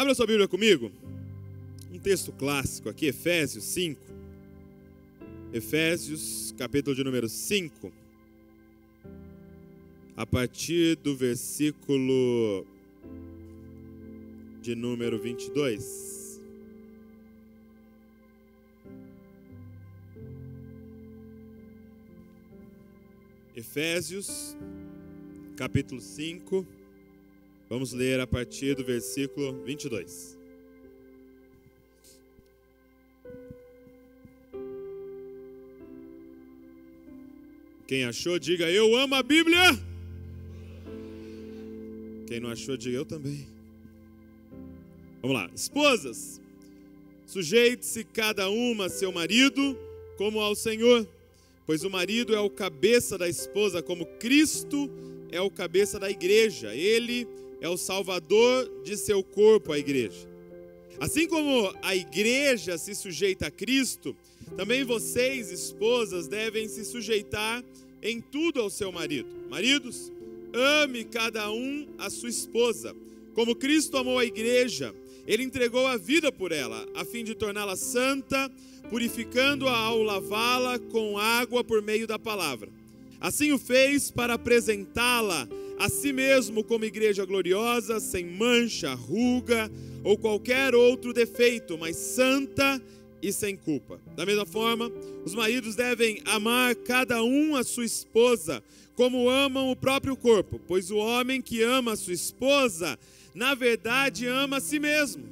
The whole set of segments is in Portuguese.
Abra sua Bíblia comigo. Um texto clássico aqui, Efésios 5. Efésios, capítulo de número 5. A partir do versículo de número 22. Efésios, capítulo 5. Vamos ler a partir do versículo 22. Quem achou, diga eu amo a Bíblia. Quem não achou, diga eu também. Vamos lá. Esposas, sujeite-se cada uma a seu marido como ao Senhor, pois o marido é o cabeça da esposa, como Cristo é o cabeça da igreja. Ele é o salvador de seu corpo, a igreja. Assim como a igreja se sujeita a Cristo, também vocês, esposas, devem se sujeitar em tudo ao seu marido. Maridos, ame cada um a sua esposa, como Cristo amou a igreja. Ele entregou a vida por ela, a fim de torná-la santa, purificando-a ao lavá-la com água por meio da palavra. Assim o fez para apresentá-la a si mesmo como igreja gloriosa, sem mancha, ruga ou qualquer outro defeito, mas santa e sem culpa. Da mesma forma, os maridos devem amar cada um a sua esposa, como amam o próprio corpo, pois o homem que ama a sua esposa, na verdade ama a si mesmo.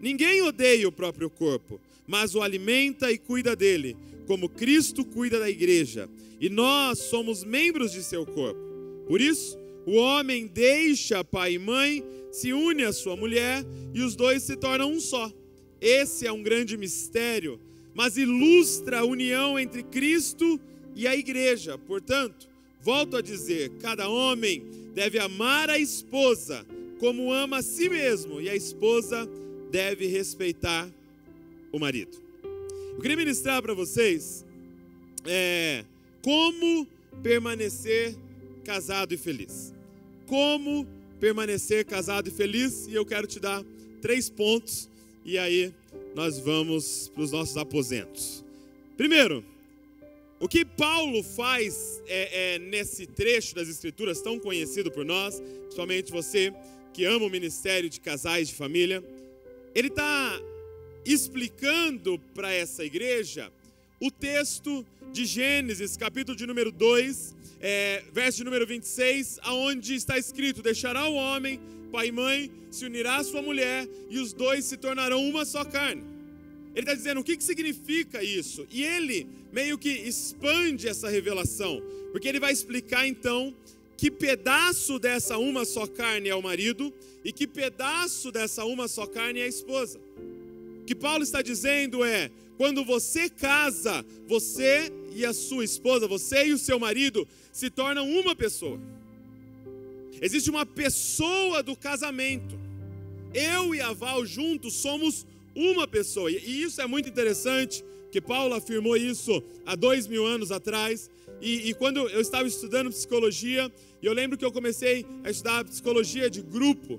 Ninguém odeia o próprio corpo, mas o alimenta e cuida dele, como Cristo cuida da igreja, e nós somos membros de seu corpo. Por isso, o homem deixa pai e mãe, se une à sua mulher e os dois se tornam um só. Esse é um grande mistério, mas ilustra a união entre Cristo e a igreja. Portanto, volto a dizer: cada homem deve amar a esposa como ama a si mesmo, e a esposa deve respeitar o marido. Eu queria ministrar para vocês é, como permanecer casado e feliz. Como permanecer casado e feliz, e eu quero te dar três pontos, e aí nós vamos para os nossos aposentos. Primeiro, o que Paulo faz é, é, nesse trecho das Escrituras tão conhecido por nós, principalmente você que ama o ministério de casais de família, ele está explicando para essa igreja o texto de Gênesis, capítulo de número 2, é, verso de número 26, aonde está escrito: Deixará o homem, pai e mãe, se unirá à sua mulher, e os dois se tornarão uma só carne. Ele está dizendo o que, que significa isso, e ele meio que expande essa revelação, porque ele vai explicar então que pedaço dessa uma só carne é o marido e que pedaço dessa uma só carne é a esposa. Que Paulo está dizendo é: quando você casa, você e a sua esposa, você e o seu marido se tornam uma pessoa. Existe uma pessoa do casamento. Eu e a Val juntos somos uma pessoa. E isso é muito interessante, que Paulo afirmou isso há dois mil anos atrás. E, e, quando eu estava estudando psicologia, eu lembro que eu comecei a estudar psicologia de grupo,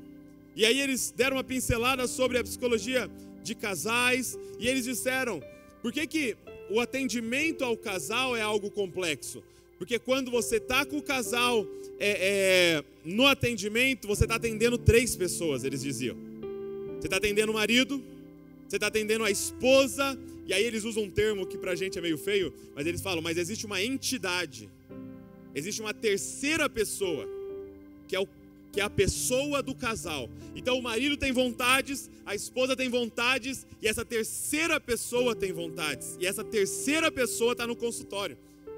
e aí eles deram uma pincelada sobre a psicologia de casais, e eles disseram: por que, que o atendimento ao casal é algo complexo? Porque quando você está com o casal é, é, no atendimento, você está atendendo três pessoas, eles diziam. Você está atendendo o marido, você está atendendo a esposa, e aí eles usam um termo que para a gente é meio feio, mas eles falam, mas existe uma entidade, existe uma terceira pessoa, que é o que é a pessoa do casal. Então o marido tem vontades, a esposa tem vontades e essa terceira pessoa tem vontades. E essa terceira pessoa está no consultório.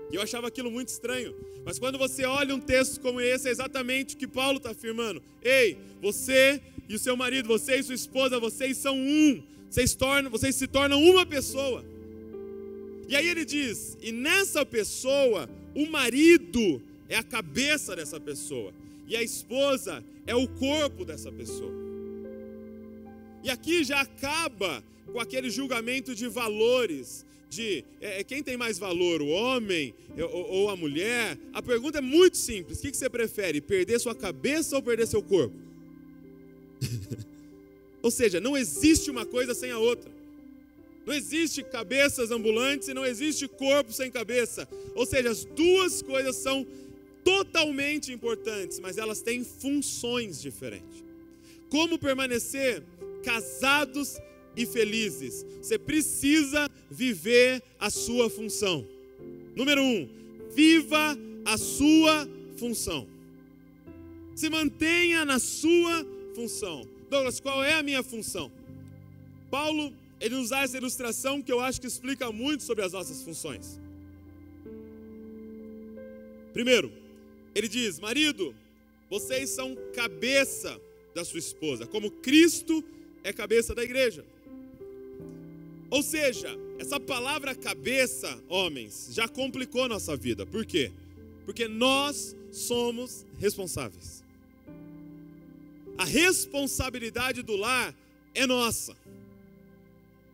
E eu achava aquilo muito estranho. Mas quando você olha um texto como esse, é exatamente o que Paulo está afirmando. Ei, você e o seu marido, você e sua esposa, vocês são um. Vocês, tornam, vocês se tornam uma pessoa. E aí ele diz: e nessa pessoa, o marido é a cabeça dessa pessoa e a esposa é o corpo dessa pessoa. E aqui já acaba com aquele julgamento de valores, de é, é quem tem mais valor, o homem ou, ou, a mulher. A pergunta é muito simples: o que, que você prefere, perder sua cabeça ou perder seu corpo? Ou seja, não existe uma coisa sem a outra. Não existe cabeças ambulantes e não existe corpo sem cabeça. Ou seja, as duas coisas são totalmente importantes, mas elas têm funções diferentes. Como permanecer casados e felizes? Você precisa viver a sua função. Número um, viva a sua função. Se mantenha na sua função. Douglas, qual é a minha função? Paulo, ele nos dá essa ilustração que eu acho que explica muito sobre as nossas funções. Primeiro, ele diz: Marido, vocês são cabeça da sua esposa, como Cristo é cabeça da igreja. Ou seja, essa palavra cabeça, homens, já complicou nossa vida. Por quê? Porque nós somos responsáveis. A responsabilidade do lar é nossa.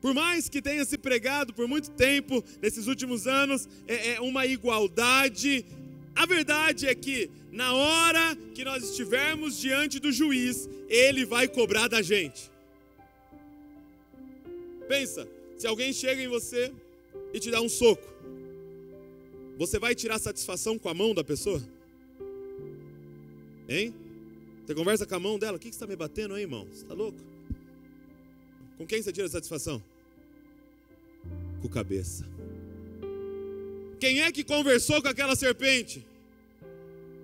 Por mais que tenha se pregado por muito tempo, nesses últimos anos, é, é uma igualdade, a verdade é que, na hora que nós estivermos diante do juiz, ele vai cobrar da gente. Pensa, se alguém chega em você e te dá um soco, você vai tirar satisfação com a mão da pessoa? Hein? Você conversa com a mão dela, o que, você está me batendo aí, irmão? Você está louco? Com quem você tira satisfação? Com cabeça. Quem é que conversou com aquela serpente?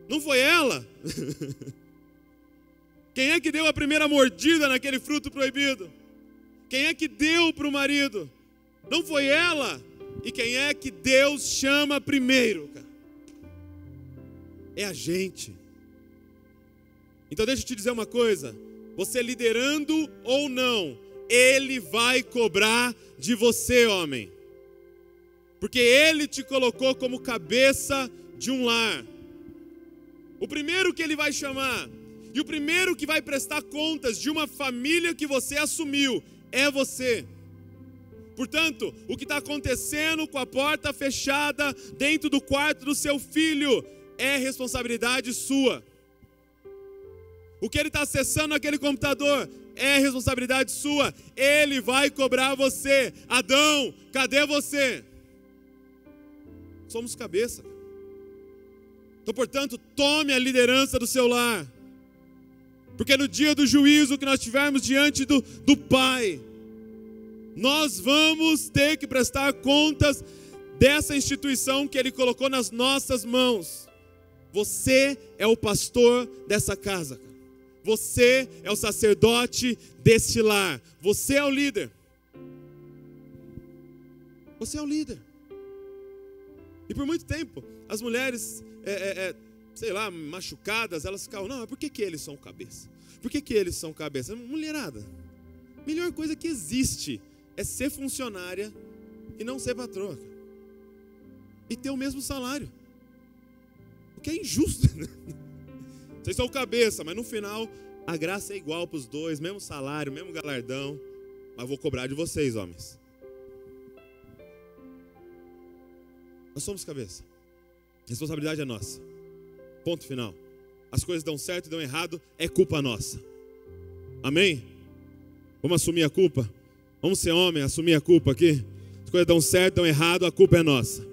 Não foi ela? Quem é que deu a primeira mordida naquele fruto proibido? Quem é que deu para o marido? Não foi ela. E quem é que Deus chama primeiro? É a gente. Então deixa eu te dizer uma coisa: você liderando ou não, Ele vai cobrar de você, homem, porque Ele te colocou como cabeça de um lar. O primeiro que Ele vai chamar, e o primeiro que vai prestar contas de uma família que você assumiu, é você. Portanto, o que está acontecendo com a porta fechada dentro do quarto do seu filho é responsabilidade sua. O que ele está acessando naquele computador é responsabilidade sua. Ele vai cobrar você. Adão, cadê você? Somos cabeça. Então, portanto, tome a liderança do seu lar. Porque no dia do juízo que nós tivermos diante do, do Pai, nós vamos ter que prestar contas dessa instituição que Ele colocou nas nossas mãos. Você é o pastor dessa casa. Você é o sacerdote deste lar. Você é o líder. Você é o líder. E por muito tempo, as mulheres é, é, é, sei lá, machucadas, elas ficavam, não, mas por que, que eles são cabeça? Por que, que eles são cabeça? Mulherada, melhor coisa que existe é ser funcionária e não ser patroa. E ter o mesmo salário. O que é injusto. Vocês são cabeça, mas no final a graça é igual para os dois, mesmo salário, mesmo galardão. Mas vou cobrar de vocês, homens. Nós somos cabeça. Responsabilidade é nossa. Ponto final. As coisas dão certo e dão errado, é culpa nossa. Amém? Vamos assumir a culpa? Vamos ser homem, assumir a culpa aqui? As coisas dão certo, dão errado, a culpa é nossa.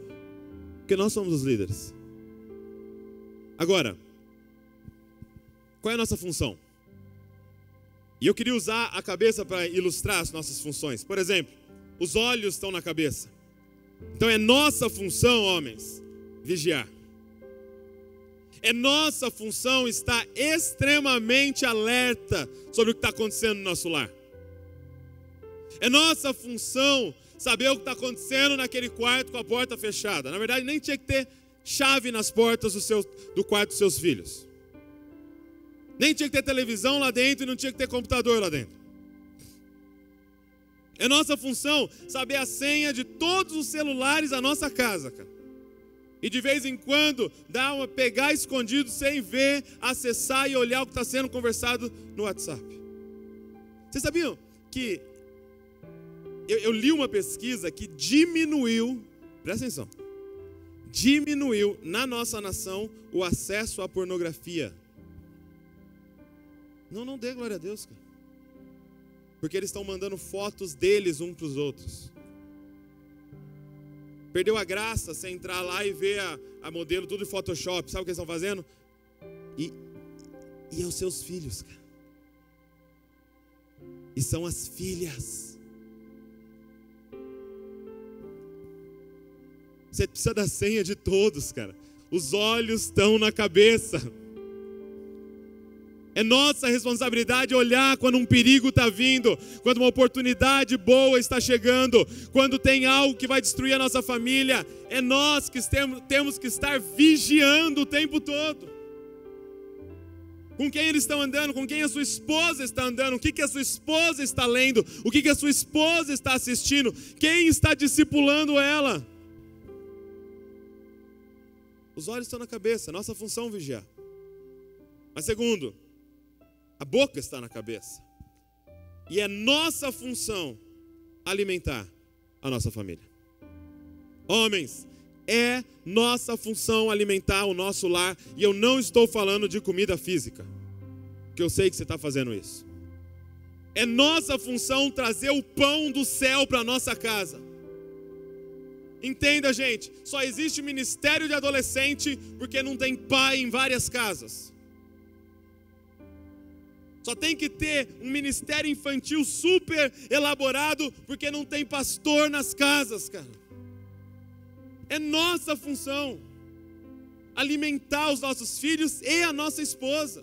Porque nós somos os líderes. Agora, qual é a nossa função? E eu queria usar a cabeça para ilustrar as nossas funções. Por exemplo, os olhos estão na cabeça. Então é nossa função, homens, vigiar. É nossa função estar extremamente alerta sobre o que está acontecendo no nosso lar. É nossa função saber o que está acontecendo naquele quarto com a porta fechada. Na verdade, nem tinha que ter chave nas portas do, seu, do quarto dos seus filhos. Nem tinha que ter televisão lá dentro e não tinha que ter computador lá dentro. É nossa função saber a senha de todos os celulares da nossa casa, cara. E de vez em quando dá uma pegar escondido sem ver, acessar e olhar o que está sendo conversado no WhatsApp. Vocês sabiam que eu, eu li uma pesquisa que diminuiu, presta atenção, diminuiu na nossa nação o acesso à pornografia. Não, não dê glória a Deus, cara. Porque eles estão mandando fotos deles um para os outros. Perdeu a graça você entrar lá e ver a, a modelo tudo em Photoshop. Sabe o que eles estão fazendo? E, e os seus filhos, cara. E são as filhas. Você precisa da senha de todos, cara. Os olhos estão na cabeça. É nossa responsabilidade olhar quando um perigo está vindo, quando uma oportunidade boa está chegando, quando tem algo que vai destruir a nossa família. É nós que temos que estar vigiando o tempo todo. Com quem eles estão andando, com quem a sua esposa está andando, o que, que a sua esposa está lendo, o que, que a sua esposa está assistindo, quem está discipulando ela. Os olhos estão na cabeça, nossa função vigiar. Mas segundo, a boca está na cabeça. E é nossa função alimentar a nossa família. Homens, é nossa função alimentar o nosso lar. E eu não estou falando de comida física, que eu sei que você está fazendo isso. É nossa função trazer o pão do céu para nossa casa. Entenda, gente, só existe ministério de adolescente porque não tem pai em várias casas. Só tem que ter um ministério infantil super elaborado, porque não tem pastor nas casas, cara. É nossa função alimentar os nossos filhos e a nossa esposa.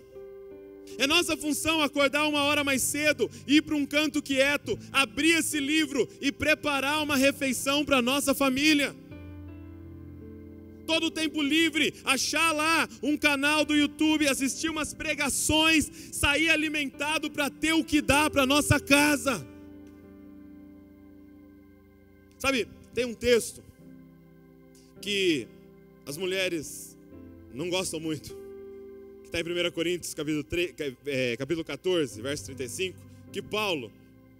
É nossa função acordar uma hora mais cedo, ir para um canto quieto, abrir esse livro e preparar uma refeição para a nossa família todo o tempo livre, achar lá um canal do YouTube, assistir umas pregações, sair alimentado para ter o que dá para nossa casa. Sabe, tem um texto que as mulheres não gostam muito, que está em 1 Coríntios capítulo, 3, é, capítulo 14, verso 35, que Paulo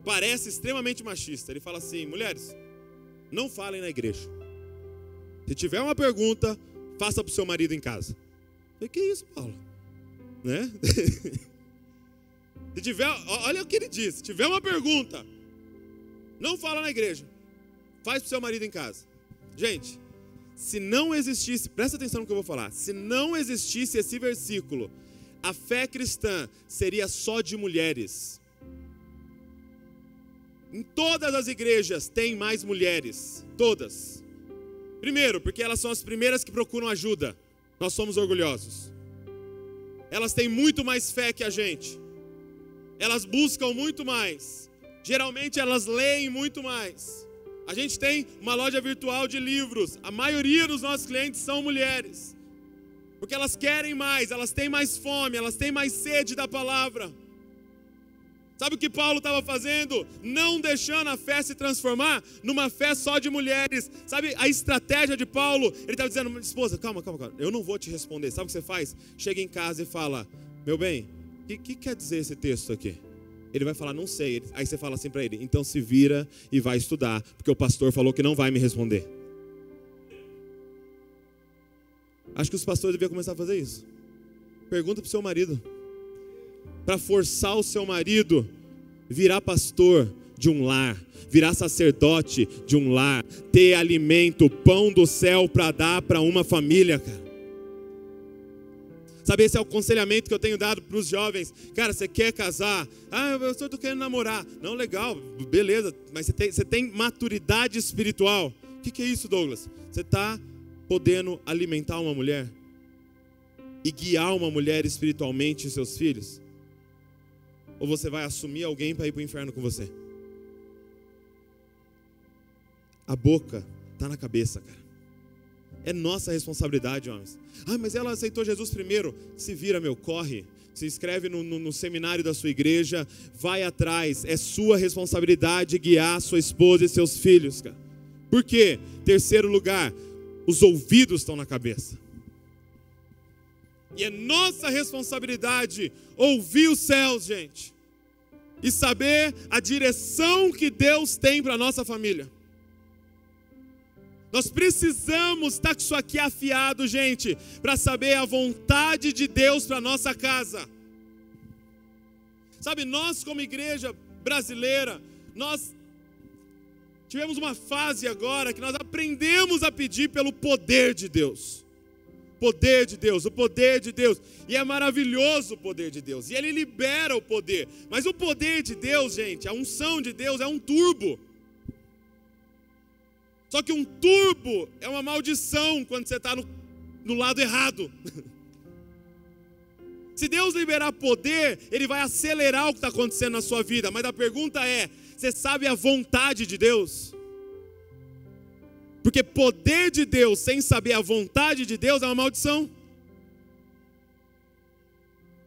parece extremamente machista. Ele fala assim: mulheres, não falem na igreja. Se tiver uma pergunta, faça para o seu marido em casa. O que isso, Paulo? Né? Se tiver, olha o que ele disse: se tiver uma pergunta, não fala na igreja, faz para o seu marido em casa. Gente, se não existisse, presta atenção no que eu vou falar, se não existisse esse versículo, a fé cristã seria só de mulheres. Em todas as igrejas tem mais mulheres, todas. Primeiro, porque elas são as primeiras que procuram ajuda. Nós somos orgulhosos. Elas têm muito mais fé que a gente. Elas buscam muito mais. Geralmente elas leem muito mais. A gente tem uma loja virtual de livros. A maioria dos nossos clientes são mulheres. Porque elas querem mais, elas têm mais fome, elas têm mais sede da palavra. Sabe o que Paulo estava fazendo? Não deixando a fé se transformar numa fé só de mulheres. Sabe a estratégia de Paulo? Ele estava dizendo, esposa, calma, calma, calma. Eu não vou te responder. Sabe o que você faz? Chega em casa e fala, meu bem, o que, que quer dizer esse texto aqui? Ele vai falar, não sei. Aí você fala assim para ele, então se vira e vai estudar, porque o pastor falou que não vai me responder. Acho que os pastores deviam começar a fazer isso. Pergunta para o seu marido para forçar o seu marido virar pastor de um lar, virar sacerdote de um lar, ter alimento, pão do céu para dar para uma família, cara. Sabe, esse é o aconselhamento que eu tenho dado para os jovens. Cara, você quer casar? Ah, eu estou querendo namorar. Não, legal, beleza, mas você tem, você tem maturidade espiritual. O que, que é isso, Douglas? Você está podendo alimentar uma mulher e guiar uma mulher espiritualmente e seus filhos? Ou você vai assumir alguém para ir para o inferno com você? A boca está na cabeça, cara. É nossa responsabilidade, homens. Ah, mas ela aceitou Jesus primeiro. Se vira, meu, corre. Se inscreve no, no, no seminário da sua igreja. Vai atrás. É sua responsabilidade guiar sua esposa e seus filhos, cara. Por quê? Terceiro lugar, os ouvidos estão na cabeça. E é nossa responsabilidade ouvir os céus, gente, e saber a direção que Deus tem para a nossa família. Nós precisamos estar com isso aqui afiado, gente, para saber a vontade de Deus para nossa casa. Sabe, nós como igreja brasileira, nós tivemos uma fase agora que nós aprendemos a pedir pelo poder de Deus. Poder de Deus, o poder de Deus. E é maravilhoso o poder de Deus. E ele libera o poder. Mas o poder de Deus, gente, a unção de Deus é um turbo. Só que um turbo é uma maldição quando você está no, no lado errado. Se Deus liberar poder, Ele vai acelerar o que está acontecendo na sua vida. Mas a pergunta é: você sabe a vontade de Deus? Porque poder de Deus sem saber a vontade de Deus é uma maldição.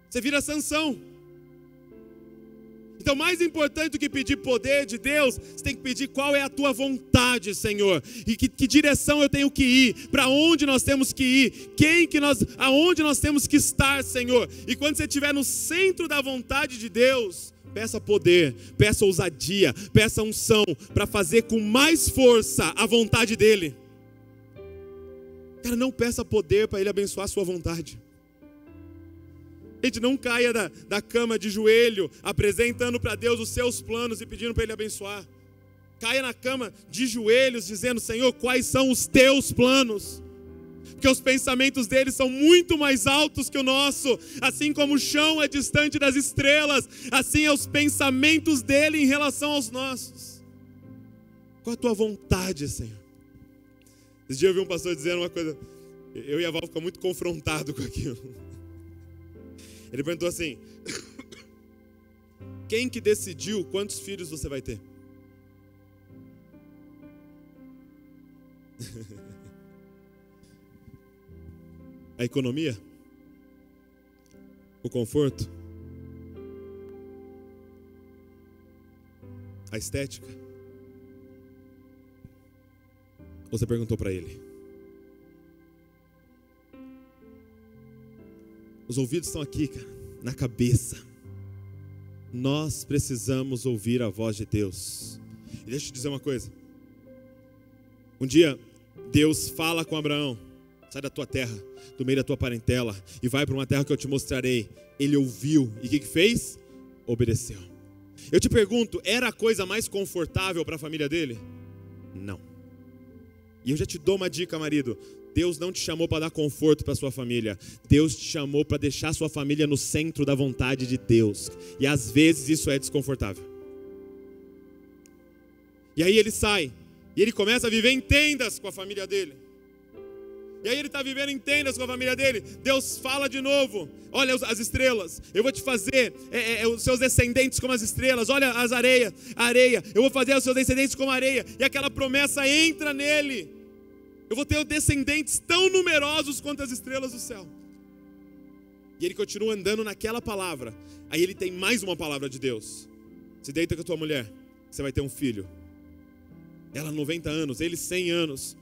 Você vira sanção. Então, mais importante do que pedir poder de Deus, você tem que pedir qual é a tua vontade, Senhor, e que, que direção eu tenho que ir, para onde nós temos que ir, quem que nós, aonde nós temos que estar, Senhor. E quando você estiver no centro da vontade de Deus, peça poder, peça ousadia, peça unção para fazer com mais força a vontade dele. Cara, não peça poder para ele abençoar a sua vontade. Gente, não caia da, da cama de joelho, apresentando para Deus os seus planos e pedindo para Ele abençoar. Caia na cama de joelhos, dizendo: Senhor, quais são os teus planos? Porque os pensamentos dele são muito mais altos que o nosso, assim como o chão é distante das estrelas, assim é os pensamentos dele em relação aos nossos. Qual a tua vontade, Senhor? Esse dia eu vi um pastor dizendo uma coisa, eu e a Val ficamos muito confrontados com aquilo. Ele perguntou assim: Quem que decidiu quantos filhos você vai ter? A economia? O conforto? A estética? Você perguntou para ele? Os ouvidos estão aqui, cara, na cabeça. Nós precisamos ouvir a voz de Deus. E deixa eu te dizer uma coisa. Um dia, Deus fala com Abraão: sai da tua terra, do meio da tua parentela, e vai para uma terra que eu te mostrarei. Ele ouviu e o que, que fez? Obedeceu. Eu te pergunto: era a coisa mais confortável para a família dele? Não. E eu já te dou uma dica, marido: Deus não te chamou para dar conforto para sua família. Deus te chamou para deixar sua família no centro da vontade de Deus. E às vezes isso é desconfortável. E aí ele sai e ele começa a viver em tendas com a família dele. E aí ele está vivendo em tendas com a família dele. Deus fala de novo: olha as estrelas, eu vou te fazer é, é, os seus descendentes como as estrelas. Olha as areias, areia, eu vou fazer os seus descendentes como areia. E aquela promessa entra nele. Eu vou ter descendentes tão numerosos quanto as estrelas do céu. E ele continua andando naquela palavra. Aí ele tem mais uma palavra de Deus. Se deita com a tua mulher, você vai ter um filho. Ela 90 anos, ele 100 anos.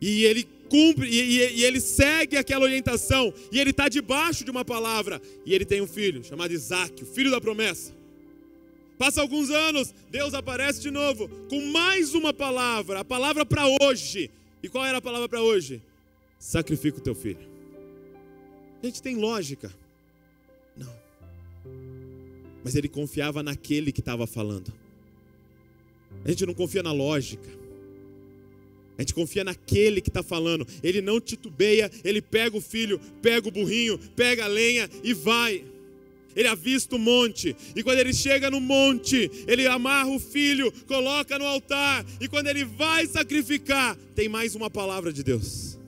E ele cumpre, e, e, e ele segue aquela orientação. E ele está debaixo de uma palavra. E ele tem um filho chamado Isaac, o filho da promessa. Passa alguns anos, Deus aparece de novo com mais uma palavra, a palavra para hoje. E qual era a palavra para hoje? Sacrifica o teu filho. A gente tem lógica? Não. Mas ele confiava naquele que estava falando. A gente não confia na lógica. A gente confia naquele que está falando. Ele não titubeia, ele pega o filho, pega o burrinho, pega a lenha e vai ele avista o monte, e quando ele chega no monte, ele amarra o filho, coloca no altar, e quando ele vai sacrificar, tem mais uma palavra de Deus.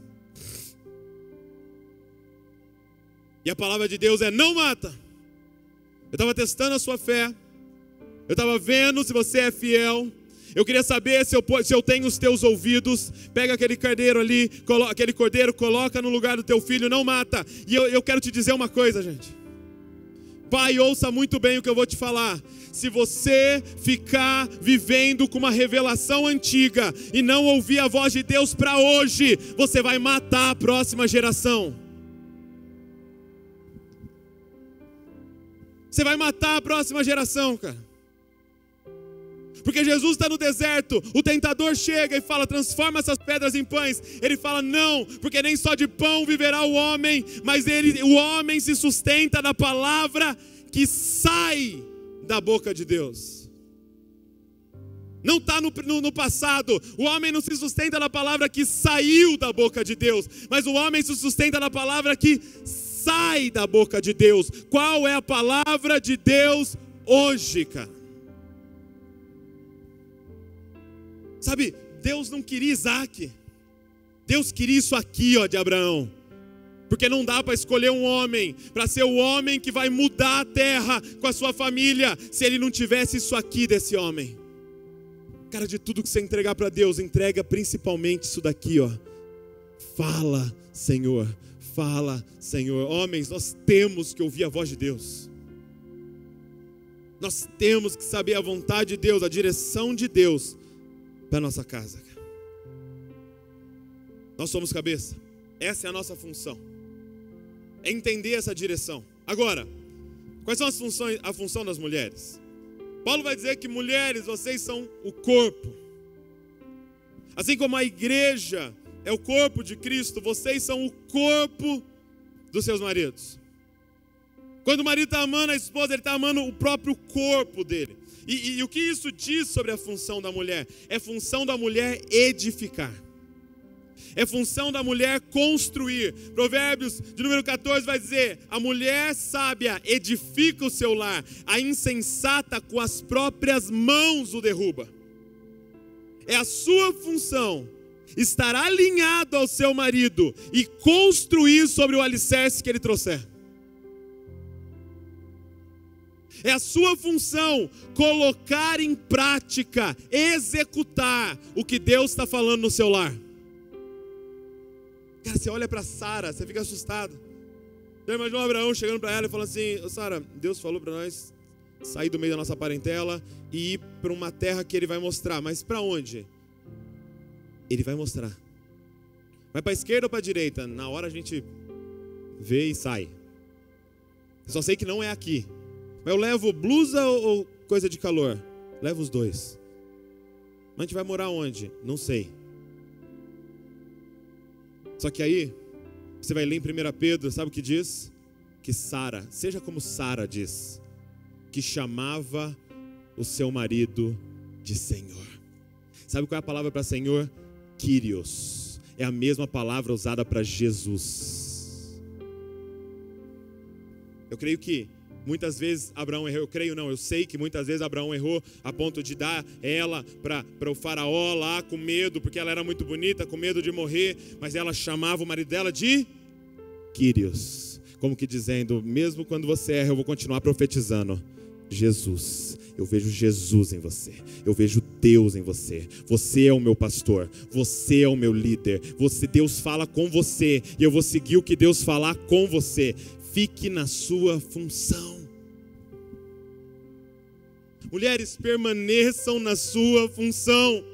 E a palavra de Deus é: não mata. Eu estava testando a sua fé, eu estava vendo se você é fiel. Eu queria saber se eu, se eu tenho os teus ouvidos. Pega aquele cordeiro ali, colo, aquele cordeiro, coloca no lugar do teu filho, não mata. E eu, eu quero te dizer uma coisa, gente. Pai, ouça muito bem o que eu vou te falar. Se você ficar vivendo com uma revelação antiga e não ouvir a voz de Deus para hoje, você vai matar a próxima geração. Você vai matar a próxima geração, cara. Porque Jesus está no deserto, o tentador chega e fala: transforma essas pedras em pães. Ele fala: não, porque nem só de pão viverá o homem, mas ele, o homem se sustenta da palavra que sai da boca de Deus. Não está no, no, no, passado. O homem não se sustenta na palavra que saiu da boca de Deus, mas o homem se sustenta na palavra que sai da boca de Deus. Qual é a palavra de Deus hoje, cara? Sabe, Deus não queria Isaac. Deus queria isso aqui, ó, de Abraão. Porque não dá para escolher um homem para ser o homem que vai mudar a terra com a sua família, se ele não tivesse isso aqui desse homem. Cara, de tudo que você entregar para Deus, entrega principalmente isso daqui, ó. Fala, Senhor. Fala, Senhor. Homens, nós temos que ouvir a voz de Deus. Nós temos que saber a vontade de Deus, a direção de Deus para nossa casa. Nós somos cabeça. Essa é a nossa função. É entender essa direção. Agora, quais são as funções, a função das mulheres? Paulo vai dizer que mulheres, vocês são o corpo. Assim como a igreja é o corpo de Cristo, vocês são o corpo dos seus maridos. Quando o marido está amando a esposa, ele está amando o próprio corpo dele. E, e, e o que isso diz sobre a função da mulher? É função da mulher edificar. É função da mulher construir. Provérbios de número 14 vai dizer: a mulher sábia edifica o seu lar, a insensata com as próprias mãos o derruba. É a sua função estar alinhado ao seu marido e construir sobre o alicerce que ele trouxer. É a sua função colocar em prática, executar o que Deus está falando no seu lar. Cara, você olha para Sara, você fica assustado. Você imagina o Abraão chegando para ela e falando assim: Sara, Deus falou para nós sair do meio da nossa parentela e ir para uma terra que Ele vai mostrar. Mas para onde? Ele vai mostrar. Vai para a esquerda ou para a direita? Na hora a gente vê e sai. Eu só sei que não é aqui. Mas eu levo blusa ou coisa de calor? Levo os dois. Mas a gente vai morar onde? Não sei. Só que aí, você vai ler em 1 Pedro, sabe o que diz? Que Sara, seja como Sara diz, que chamava o seu marido de Senhor. Sabe qual é a palavra para Senhor? Kyrios. É a mesma palavra usada para Jesus. Eu creio que Muitas vezes Abraão errou, eu creio não, eu sei que muitas vezes Abraão errou a ponto de dar ela para o faraó lá com medo, porque ela era muito bonita, com medo de morrer, mas ela chamava o marido dela de Quírios, como que dizendo, mesmo quando você erra, eu vou continuar profetizando. Jesus, eu vejo Jesus em você, eu vejo Deus em você. Você é o meu pastor, você é o meu líder. Você Deus fala com você e eu vou seguir o que Deus falar com você. Fique na sua função. Mulheres, permaneçam na sua função.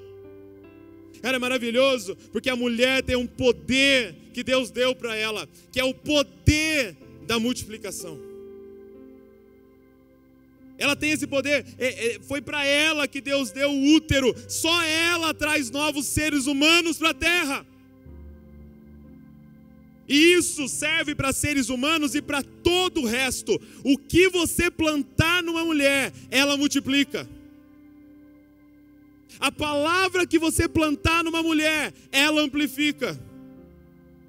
Cara, é maravilhoso, porque a mulher tem um poder que Deus deu para ela, que é o poder da multiplicação. Ela tem esse poder, é, é, foi para ela que Deus deu o útero, só ela traz novos seres humanos para a terra. E isso serve para seres humanos e para todo o resto. O que você plantar numa mulher, ela multiplica. A palavra que você plantar numa mulher, ela amplifica.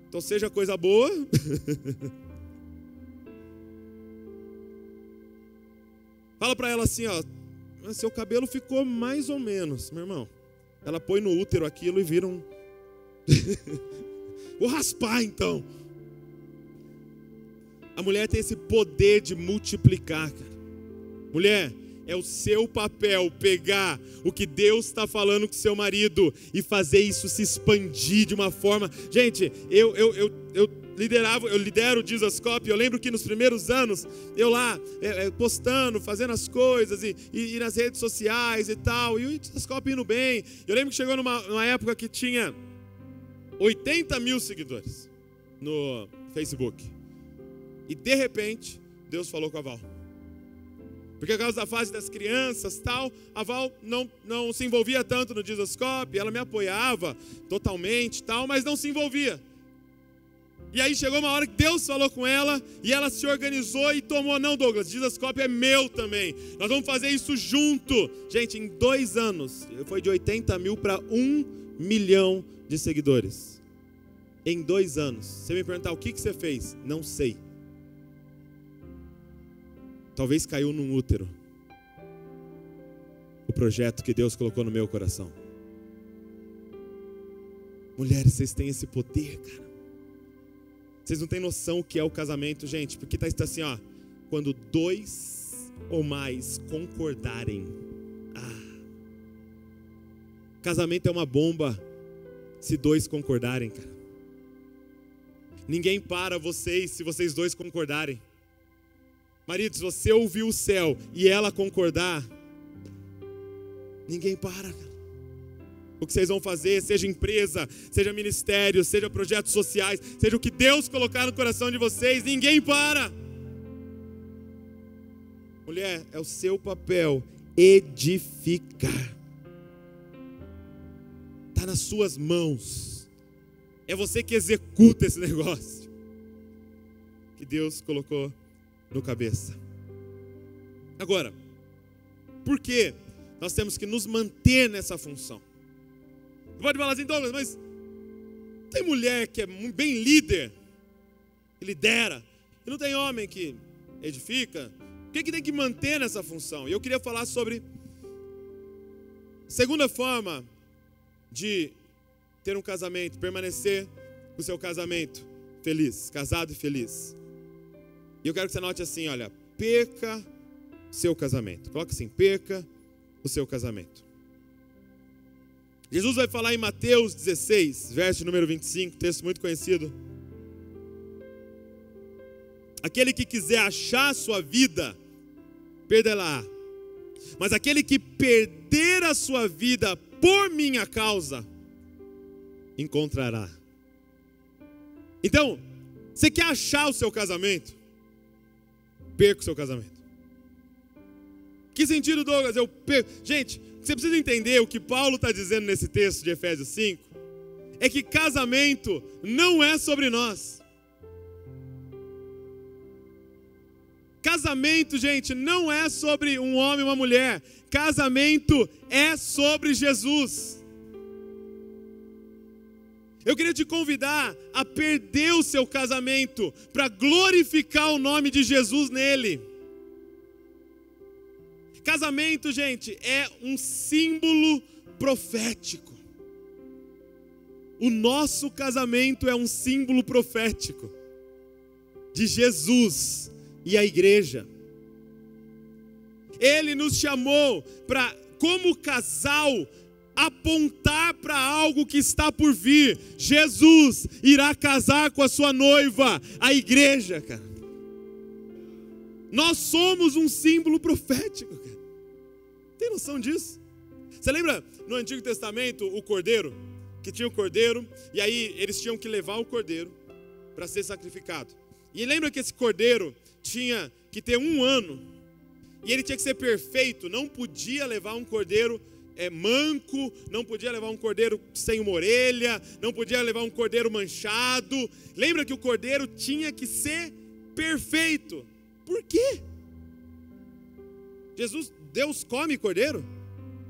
Então seja coisa boa. Fala para ela assim, ó, seu cabelo ficou mais ou menos, meu irmão. Ela põe no útero aquilo e vira um Vou raspar então. A mulher tem esse poder de multiplicar, cara. Mulher, é o seu papel pegar o que Deus está falando com seu marido e fazer isso se expandir de uma forma. Gente, eu, eu, eu, eu liderava, eu lidero o Jesus Eu lembro que nos primeiros anos eu lá é, é, postando, fazendo as coisas e, e, e, nas redes sociais e tal, e o Jesus indo bem. Eu lembro que chegou numa, numa época que tinha 80 mil seguidores no Facebook. E de repente, Deus falou com a Val. Porque por causa da fase das crianças tal, a Val não, não se envolvia tanto no Jesuscope, ela me apoiava totalmente tal, mas não se envolvia. E aí chegou uma hora que Deus falou com ela e ela se organizou e tomou. Não, Douglas, Jesus Cop é meu também. Nós vamos fazer isso junto. Gente, em dois anos, foi de 80 mil para um milhão de seguidores. Em dois anos. Você me perguntar o que, que você fez? Não sei. Talvez caiu num útero. O projeto que Deus colocou no meu coração. Mulheres, vocês têm esse poder, cara. Vocês não têm noção o que é o casamento, gente, porque está assim, ó, quando dois ou mais concordarem. Casamento é uma bomba se dois concordarem, cara. Ninguém para vocês se vocês dois concordarem. Marido, se você ouvir o céu e ela concordar, ninguém para, cara o que vocês vão fazer, seja empresa, seja ministério, seja projetos sociais, seja o que Deus colocar no coração de vocês, ninguém para. Mulher, é o seu papel edificar. Nas suas mãos. É você que executa esse negócio que Deus colocou no cabeça. Agora, por que nós temos que nos manter nessa função? Pode falar assim, Douglas, mas tem mulher que é bem líder, que lidera, e não tem homem que edifica. O que, que tem que manter nessa função? E eu queria falar sobre segunda forma de ter um casamento, permanecer com o seu casamento feliz, casado e feliz. E eu quero que você note assim, olha, perca seu casamento. Coloca assim, perca o seu casamento. Jesus vai falar em Mateus 16, verso número 25, texto muito conhecido. Aquele que quiser achar sua vida, perderá. Mas aquele que perder a sua vida por minha causa, encontrará. Então, você quer achar o seu casamento? Perca o seu casamento. Que sentido, Douglas? Eu perco. Gente, você precisa entender o que Paulo está dizendo nesse texto de Efésios 5. É que casamento não é sobre nós. Casamento, gente, não é sobre um homem e uma mulher. Casamento é sobre Jesus. Eu queria te convidar a perder o seu casamento para glorificar o nome de Jesus nele. Casamento, gente, é um símbolo profético. O nosso casamento é um símbolo profético de Jesus e a igreja. Ele nos chamou para, como casal, apontar para algo que está por vir. Jesus irá casar com a sua noiva, a igreja, cara. Nós somos um símbolo profético. Cara. Tem noção disso? Você lembra no Antigo Testamento o cordeiro? Que tinha o cordeiro, e aí eles tinham que levar o cordeiro para ser sacrificado. E lembra que esse cordeiro tinha que ter um ano, e ele tinha que ser perfeito, não podia levar um cordeiro é, manco, não podia levar um cordeiro sem uma orelha, não podia levar um cordeiro manchado. Lembra que o cordeiro tinha que ser perfeito. Por quê? Jesus Deus come cordeiro?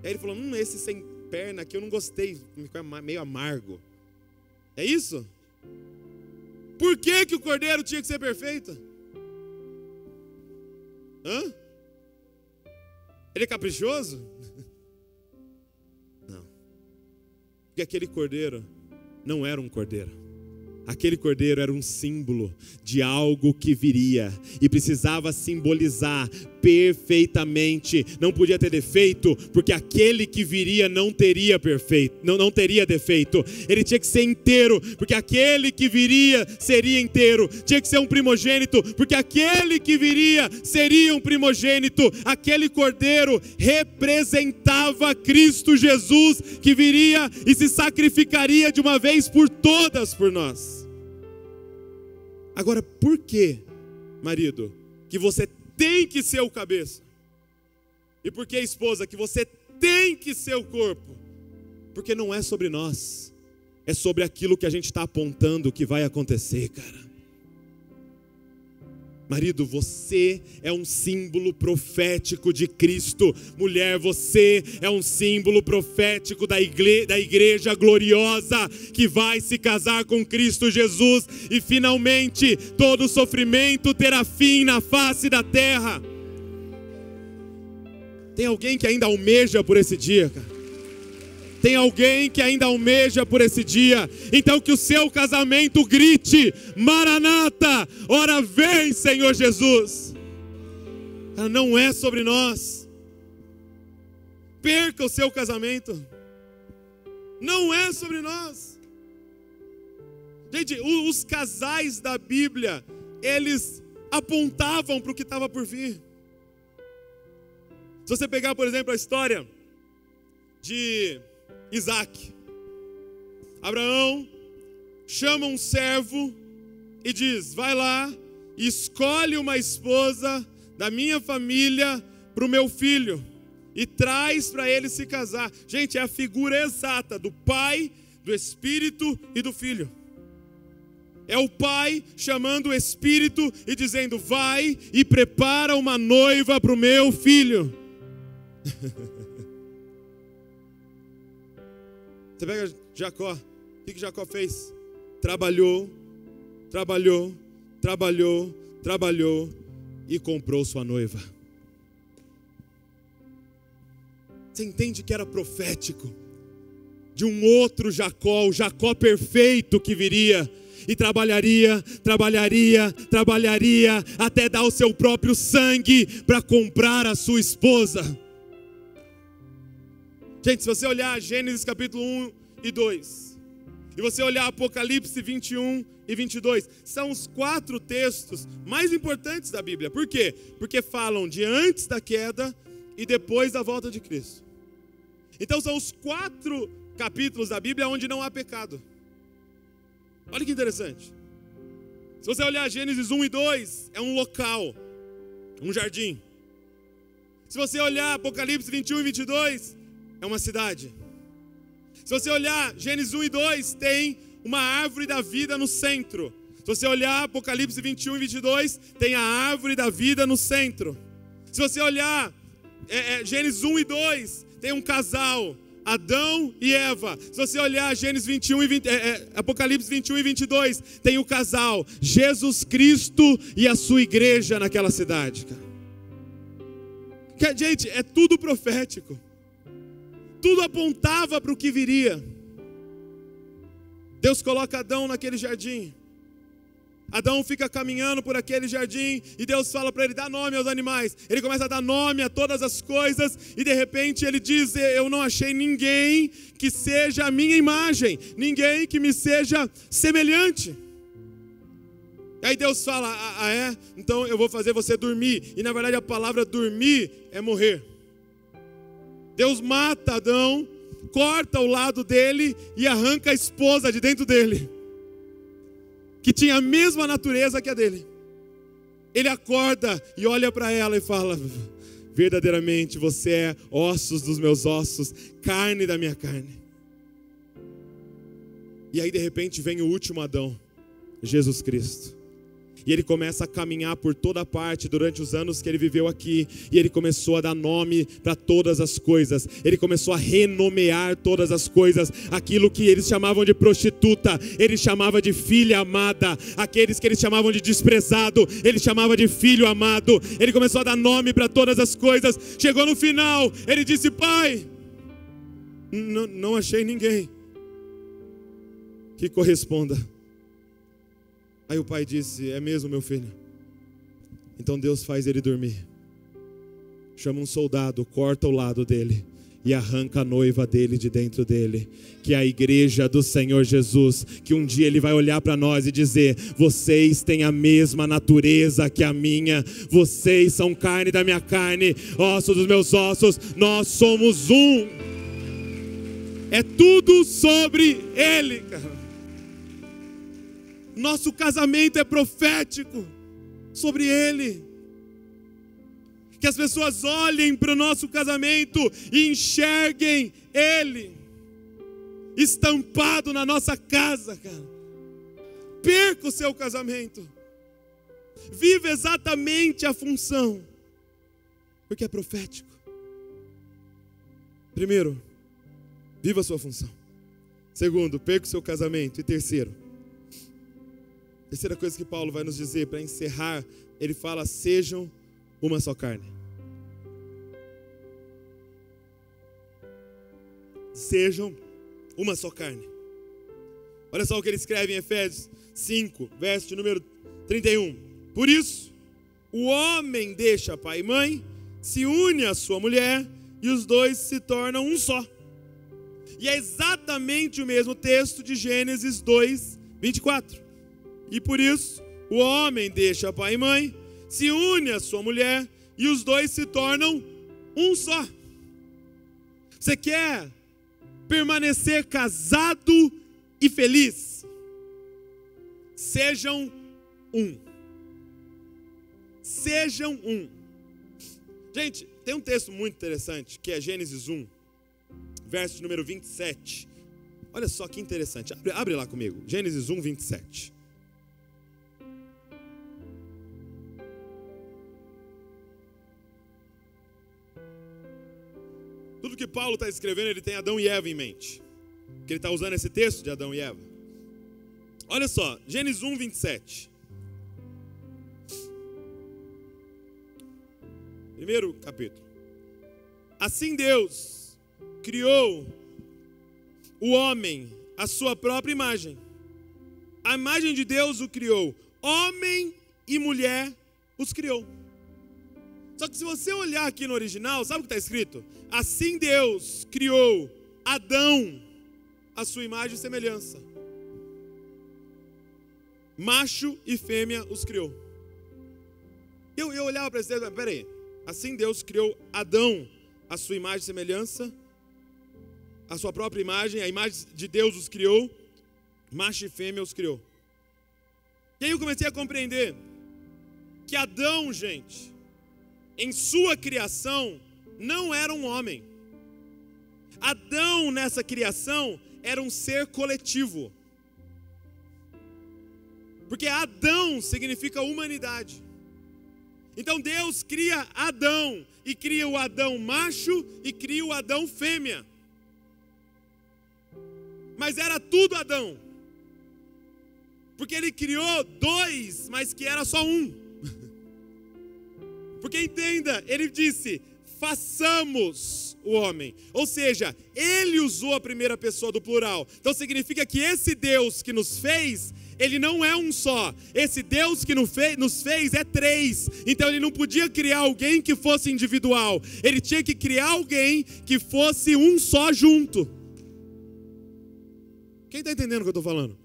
Aí ele falou: Hum, esse sem perna aqui eu não gostei, ficou meio amargo. É isso? Por que, que o cordeiro tinha que ser perfeito? Hã? Ele é caprichoso? Não. Porque aquele cordeiro não era um cordeiro. Aquele cordeiro era um símbolo de algo que viria e precisava simbolizar perfeitamente. Não podia ter defeito, porque aquele que viria não teria perfeito, não, não teria defeito. Ele tinha que ser inteiro, porque aquele que viria seria inteiro. Tinha que ser um primogênito, porque aquele que viria seria um primogênito. Aquele cordeiro representava Cristo Jesus que viria e se sacrificaria de uma vez por todas por nós. Agora, por que, marido, que você tem que ser o cabeça? E por que, esposa, que você tem que ser o corpo? Porque não é sobre nós, é sobre aquilo que a gente está apontando que vai acontecer, cara. Marido, você é um símbolo profético de Cristo. Mulher, você é um símbolo profético da igreja, da igreja gloriosa que vai se casar com Cristo Jesus e finalmente todo sofrimento terá fim na face da terra. Tem alguém que ainda almeja por esse dia, cara? Tem alguém que ainda almeja por esse dia. Então que o seu casamento grite: Maranata, ora vem, Senhor Jesus. Não é sobre nós. Perca o seu casamento. Não é sobre nós. Gente, os casais da Bíblia, eles apontavam para o que estava por vir. Se você pegar, por exemplo, a história de Isaac. Abraão chama um servo e diz: Vai lá e escolhe uma esposa da minha família para o meu filho e traz para ele se casar. Gente, é a figura exata do pai, do espírito e do filho. É o pai chamando o espírito e dizendo: Vai e prepara uma noiva para o meu filho. Você pega Jacó, o que Jacó fez? Trabalhou, trabalhou, trabalhou, trabalhou e comprou sua noiva. Você entende que era profético de um outro Jacó, o Jacó perfeito que viria e trabalharia, trabalharia, trabalharia até dar o seu próprio sangue para comprar a sua esposa. Gente, se você olhar Gênesis capítulo 1 e 2, e você olhar Apocalipse 21 e 22, são os quatro textos mais importantes da Bíblia. Por quê? Porque falam de antes da queda e depois da volta de Cristo. Então são os quatro capítulos da Bíblia onde não há pecado. Olha que interessante. Se você olhar Gênesis 1 e 2, é um local, um jardim. Se você olhar Apocalipse 21 e 22, é uma cidade. Se você olhar Gênesis 1 e 2, tem uma árvore da vida no centro. Se você olhar Apocalipse 21 e 22, tem a árvore da vida no centro. Se você olhar é, é, Gênesis 1 e 2, tem um casal, Adão e Eva. Se você olhar Gênesis 21 e 20, é, é, Apocalipse 21 e 22, tem o casal, Jesus Cristo e a sua igreja naquela cidade. Cara. Gente, é tudo profético tudo apontava para o que viria. Deus coloca Adão naquele jardim. Adão fica caminhando por aquele jardim e Deus fala para ele: dá nome aos animais. Ele começa a dar nome a todas as coisas e de repente ele diz: Eu não achei ninguém que seja a minha imagem, ninguém que me seja semelhante. Aí Deus fala: Ah, ah é? Então eu vou fazer você dormir. E na verdade a palavra dormir é morrer. Deus mata Adão, corta o lado dele e arranca a esposa de dentro dele, que tinha a mesma natureza que a dele. Ele acorda e olha para ela e fala: Verdadeiramente você é ossos dos meus ossos, carne da minha carne. E aí de repente vem o último Adão, Jesus Cristo. E ele começa a caminhar por toda parte durante os anos que ele viveu aqui. E ele começou a dar nome para todas as coisas. Ele começou a renomear todas as coisas. Aquilo que eles chamavam de prostituta, ele chamava de filha amada. Aqueles que eles chamavam de desprezado, ele chamava de filho amado. Ele começou a dar nome para todas as coisas. Chegou no final, ele disse: Pai, não achei ninguém que corresponda Aí o pai disse: É mesmo, meu filho? Então Deus faz ele dormir. Chama um soldado, corta o lado dele e arranca a noiva dele de dentro dele, que é a igreja do Senhor Jesus, que um dia ele vai olhar para nós e dizer: "Vocês têm a mesma natureza que a minha, vocês são carne da minha carne, ossos dos meus ossos, nós somos um". É tudo sobre ele, cara. Nosso casamento é profético sobre ele. Que as pessoas olhem para o nosso casamento e enxerguem ele. estampado na nossa casa, cara. Perca o seu casamento. Viva exatamente a função, porque é profético. Primeiro, viva a sua função. Segundo, perca o seu casamento. E terceiro, terceira coisa que Paulo vai nos dizer para encerrar, ele fala: sejam uma só carne. Sejam uma só carne. Olha só o que ele escreve em Efésios 5, verso número 31. Por isso, o homem deixa pai e mãe, se une à sua mulher e os dois se tornam um só. E é exatamente o mesmo texto de Gênesis 2, 24. E por isso, o homem deixa pai e mãe, se une à sua mulher e os dois se tornam um só. Você quer permanecer casado e feliz? Sejam um. Sejam um. Gente, tem um texto muito interessante que é Gênesis 1, verso número 27. Olha só que interessante. Abre, abre lá comigo. Gênesis 1, 27. Tudo que Paulo está escrevendo, ele tem Adão e Eva em mente. Que ele está usando esse texto de Adão e Eva. Olha só, Gênesis 1, 27. Primeiro capítulo. Assim Deus criou o homem à sua própria imagem. A imagem de Deus o criou. Homem e mulher os criou. Só que se você olhar aqui no original, sabe o que está escrito? Assim Deus criou Adão à sua imagem e semelhança. Macho e fêmea os criou. Eu, eu olhava para esse texto, peraí. Assim Deus criou Adão à sua imagem e semelhança, a sua própria imagem, a imagem de Deus os criou, macho e fêmea os criou. E aí eu comecei a compreender que Adão, gente, em sua criação, não era um homem. Adão, nessa criação, era um ser coletivo. Porque Adão significa humanidade. Então Deus cria Adão, e cria o Adão macho e cria o Adão fêmea. Mas era tudo Adão. Porque ele criou dois, mas que era só um. Porque entenda, ele disse: façamos o homem. Ou seja, ele usou a primeira pessoa do plural. Então significa que esse Deus que nos fez, ele não é um só. Esse Deus que nos fez é três. Então ele não podia criar alguém que fosse individual. Ele tinha que criar alguém que fosse um só junto. Quem está entendendo o que eu estou falando?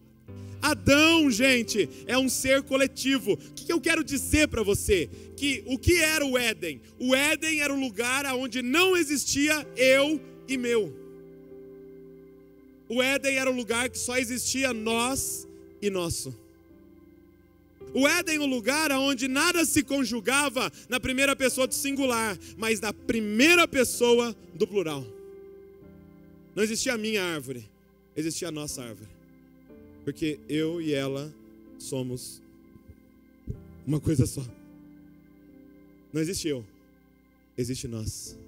Adão, gente, é um ser coletivo. O que eu quero dizer para você? Que o que era o Éden? O Éden era o lugar onde não existia eu e meu. O Éden era o lugar que só existia nós e nosso. O Éden é lugar onde nada se conjugava na primeira pessoa do singular, mas na primeira pessoa do plural. Não existia a minha árvore, existia a nossa árvore. Porque eu e ela somos uma coisa só. Não existe eu, existe nós.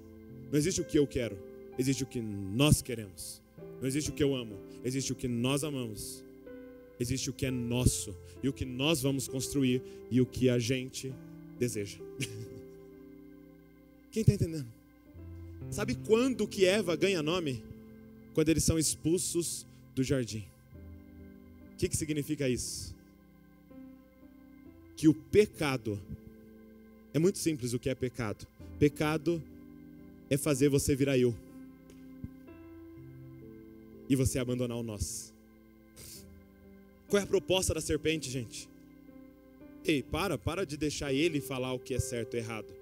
Não existe o que eu quero, existe o que nós queremos. Não existe o que eu amo, existe o que nós amamos. Existe o que é nosso e o que nós vamos construir e o que a gente deseja. Quem está entendendo? Sabe quando que Eva ganha nome? Quando eles são expulsos do jardim. Que, que significa isso? Que o pecado, é muito simples o que é pecado. Pecado é fazer você virar eu. E você abandonar o nós. Qual é a proposta da serpente, gente? Ei, para, para de deixar ele falar o que é certo e errado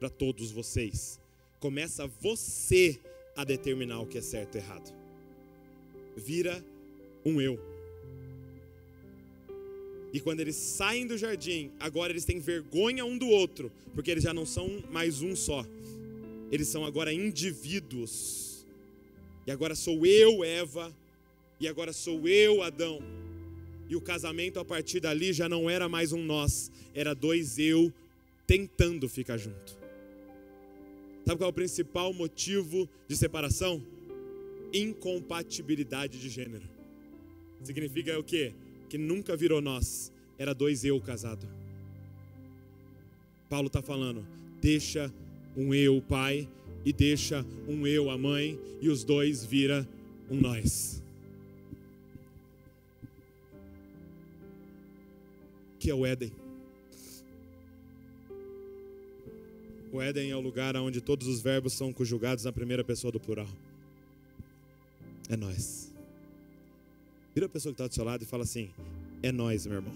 para todos vocês. Começa você a determinar o que é certo e errado. Vira um eu. E quando eles saem do jardim, agora eles têm vergonha um do outro, porque eles já não são mais um só. Eles são agora indivíduos. E agora sou eu, Eva, e agora sou eu, Adão. E o casamento a partir dali já não era mais um nós, era dois eu tentando ficar junto. Sabe qual é o principal motivo de separação? Incompatibilidade de gênero. Significa o quê? Que nunca virou nós, era dois eu casado. Paulo está falando, deixa um eu pai e deixa um eu a mãe e os dois vira um nós. Que é o Éden. O Éden é o lugar onde todos os verbos são conjugados na primeira pessoa do plural. É nós. Vira a pessoa que está do seu lado e fala assim: É nós, meu irmão.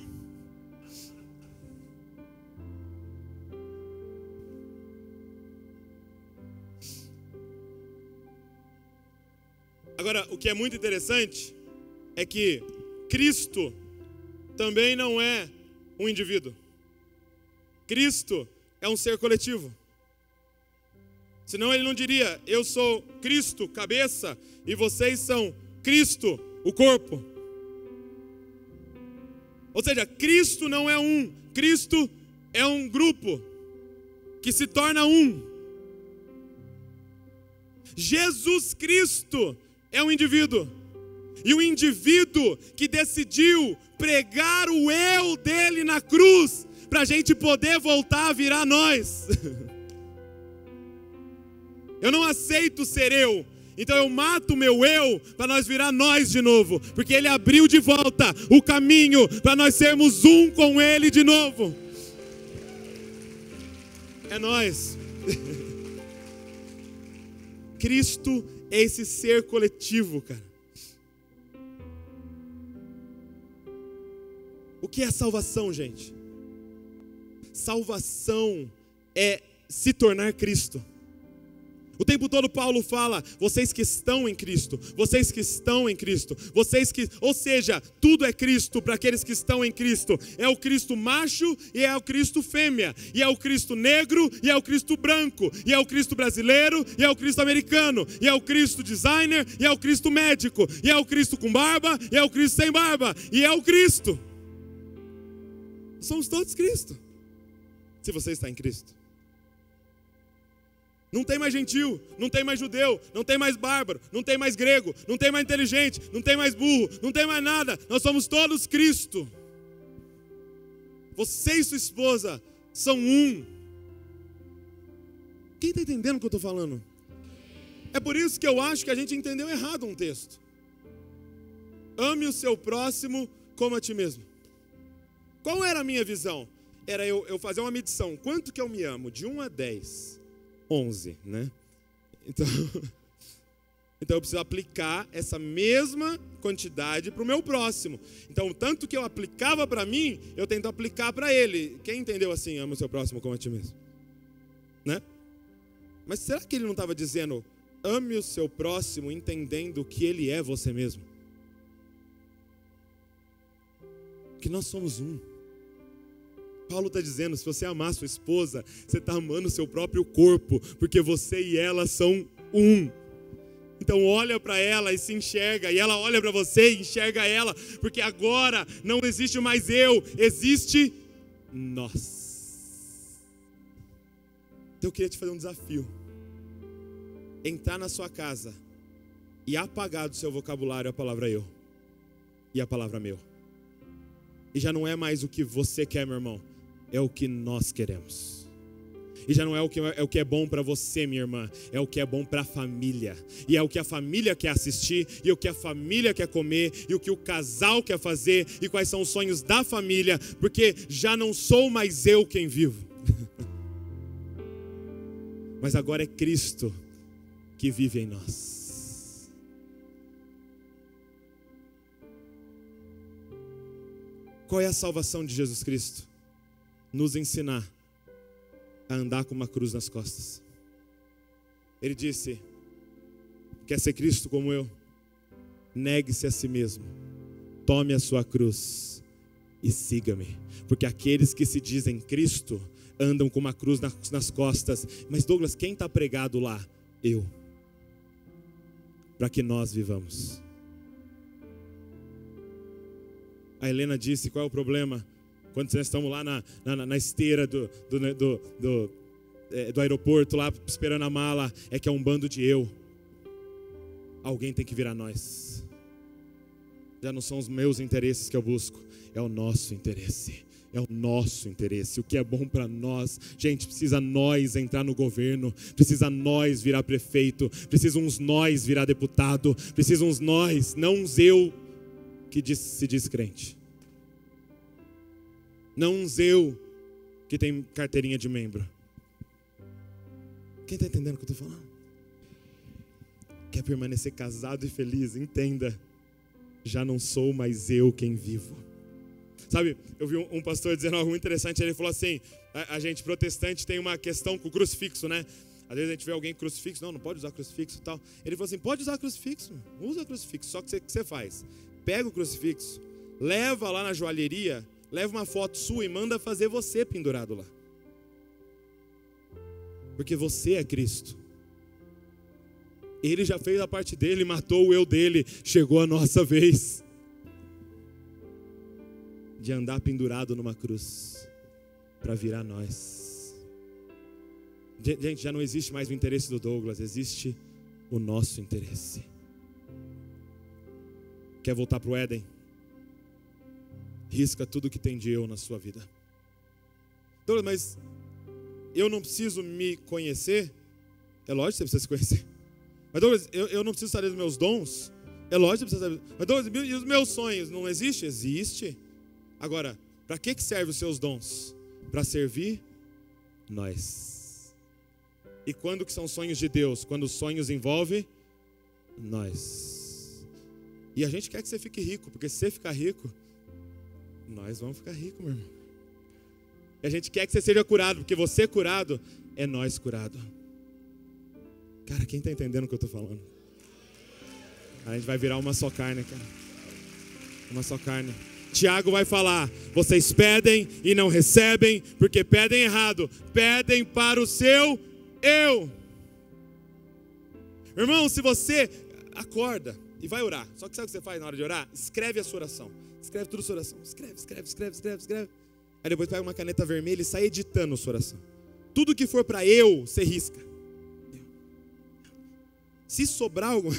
Agora, o que é muito interessante é que Cristo também não é um indivíduo. Cristo é um ser coletivo. Senão ele não diria: Eu sou Cristo, cabeça, e vocês são Cristo, o corpo. Ou seja, Cristo não é um, Cristo é um grupo que se torna um. Jesus Cristo é um indivíduo. E o indivíduo que decidiu pregar o eu dele na cruz, para a gente poder voltar a virar nós. Eu não aceito ser eu. Então eu mato o meu eu para nós virar nós de novo, porque ele abriu de volta o caminho para nós sermos um com ele de novo. É nós. Cristo é esse ser coletivo, cara. O que é salvação, gente? Salvação é se tornar Cristo. O tempo todo Paulo fala: vocês que estão em Cristo, vocês que estão em Cristo, vocês que, ou seja, tudo é Cristo para aqueles que estão em Cristo. É o Cristo macho e é o Cristo fêmea, e é o Cristo negro e é o Cristo branco, e é o Cristo brasileiro e é o Cristo americano, e é o Cristo designer e é o Cristo médico, e é o Cristo com barba e é o Cristo sem barba, e é o Cristo. Somos todos Cristo. Se você está em Cristo. Não tem mais gentil, não tem mais judeu, não tem mais bárbaro, não tem mais grego, não tem mais inteligente, não tem mais burro, não tem mais nada. Nós somos todos Cristo. Você e sua esposa são um. Quem está entendendo o que eu estou falando? É por isso que eu acho que a gente entendeu errado um texto. Ame o seu próximo como a ti mesmo. Qual era a minha visão? Era eu, eu fazer uma medição. Quanto que eu me amo? De 1 a 10. 11, né? Então, então eu preciso aplicar essa mesma quantidade para o meu próximo. Então, tanto que eu aplicava para mim, eu tento aplicar para ele. Quem entendeu assim, ama o seu próximo como a ti mesmo? Né? Mas será que ele não estava dizendo, ame o seu próximo entendendo que ele é você mesmo? Que nós somos um. Paulo está dizendo: se você amar sua esposa, você está amando seu próprio corpo, porque você e ela são um. Então olha para ela e se enxerga, e ela olha para você e enxerga ela, porque agora não existe mais eu, existe nós. Então eu queria te fazer um desafio. Entrar na sua casa e apagar do seu vocabulário a palavra eu e a palavra meu. E já não é mais o que você quer, meu irmão é o que nós queremos. E já não é o que é, o que é bom para você, minha irmã, é o que é bom para a família. E é o que a família quer assistir, e o que a família quer comer, e o que o casal quer fazer, e quais são os sonhos da família, porque já não sou mais eu quem vivo. Mas agora é Cristo que vive em nós. Qual é a salvação de Jesus Cristo? Nos ensinar a andar com uma cruz nas costas. Ele disse: Quer ser Cristo como eu? Negue-se a si mesmo, tome a sua cruz e siga-me. Porque aqueles que se dizem Cristo andam com uma cruz nas costas. Mas, Douglas, quem está pregado lá? Eu. Para que nós vivamos. A Helena disse: qual é o problema? Quando nós estamos lá na, na, na esteira do, do, do, do, é, do aeroporto, lá esperando a mala, é que é um bando de eu. Alguém tem que virar nós. Já não são os meus interesses que eu busco, é o nosso interesse é o nosso interesse, o que é bom para nós. Gente, precisa nós entrar no governo, precisa nós virar prefeito, precisa uns nós virar deputado, precisa uns nós, não uns eu que se diz crente. Não uns eu que tem carteirinha de membro. Quem está entendendo o que eu estou falando? Quer permanecer casado e feliz? Entenda. Já não sou mais eu quem vivo Sabe, eu vi um pastor dizendo algo interessante. Ele falou assim: a, a gente protestante tem uma questão com o crucifixo, né? Às vezes a gente vê alguém crucifixo, não, não pode usar crucifixo e tal. Ele falou assim: pode usar crucifixo, usa crucifixo. Só que você, que você faz? Pega o crucifixo, leva lá na joalheria, leva uma foto sua e manda fazer você pendurado lá. Porque você é Cristo. Ele já fez a parte dele, matou o eu dele, chegou a nossa vez de andar pendurado numa cruz para virar nós. Gente, já não existe mais o interesse do Douglas, existe o nosso interesse. Quer voltar para o Éden? Risca tudo que tem de eu na sua vida. Douglas, mas eu não preciso me conhecer? É lógico que você precisa se conhecer. Mas Douglas, eu, eu não preciso saber dos meus dons? É lógico que você precisa saber. Mas Douglas, e os meus sonhos? Não existe? Existe. Agora, para que, que servem os seus dons? Para servir nós. E quando que são sonhos de Deus? Quando os sonhos envolvem nós. E a gente quer que você fique rico, porque se você ficar rico, nós vamos ficar ricos, meu irmão. E a gente quer que você seja curado, porque você curado é nós curado. Cara, quem está entendendo o que eu estou falando? A gente vai virar uma só carne, cara. Uma só carne. Tiago vai falar: vocês pedem e não recebem, porque pedem errado, pedem para o seu eu. Irmão, se você acorda e vai orar, só que sabe o que você faz na hora de orar? Escreve a sua oração. Escreve tudo sua oração. Escreve, escreve, escreve, escreve, escreve. Aí depois pega uma caneta vermelha e sai editando sua oração. Tudo que for para eu, você risca. Se sobrar algo,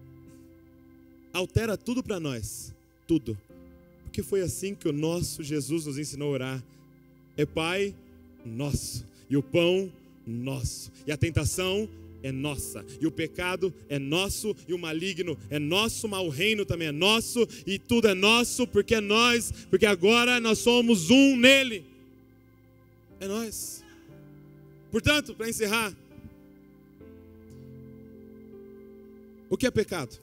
altera tudo para nós. Tudo. Porque foi assim que o nosso Jesus nos ensinou a orar. É Pai nosso, e o pão nosso, e a tentação é nossa, e o pecado é nosso, e o maligno é nosso, mas o reino também é nosso, e tudo é nosso, porque é nós, porque agora nós somos um nele. É nós. Portanto, para encerrar, o que é pecado?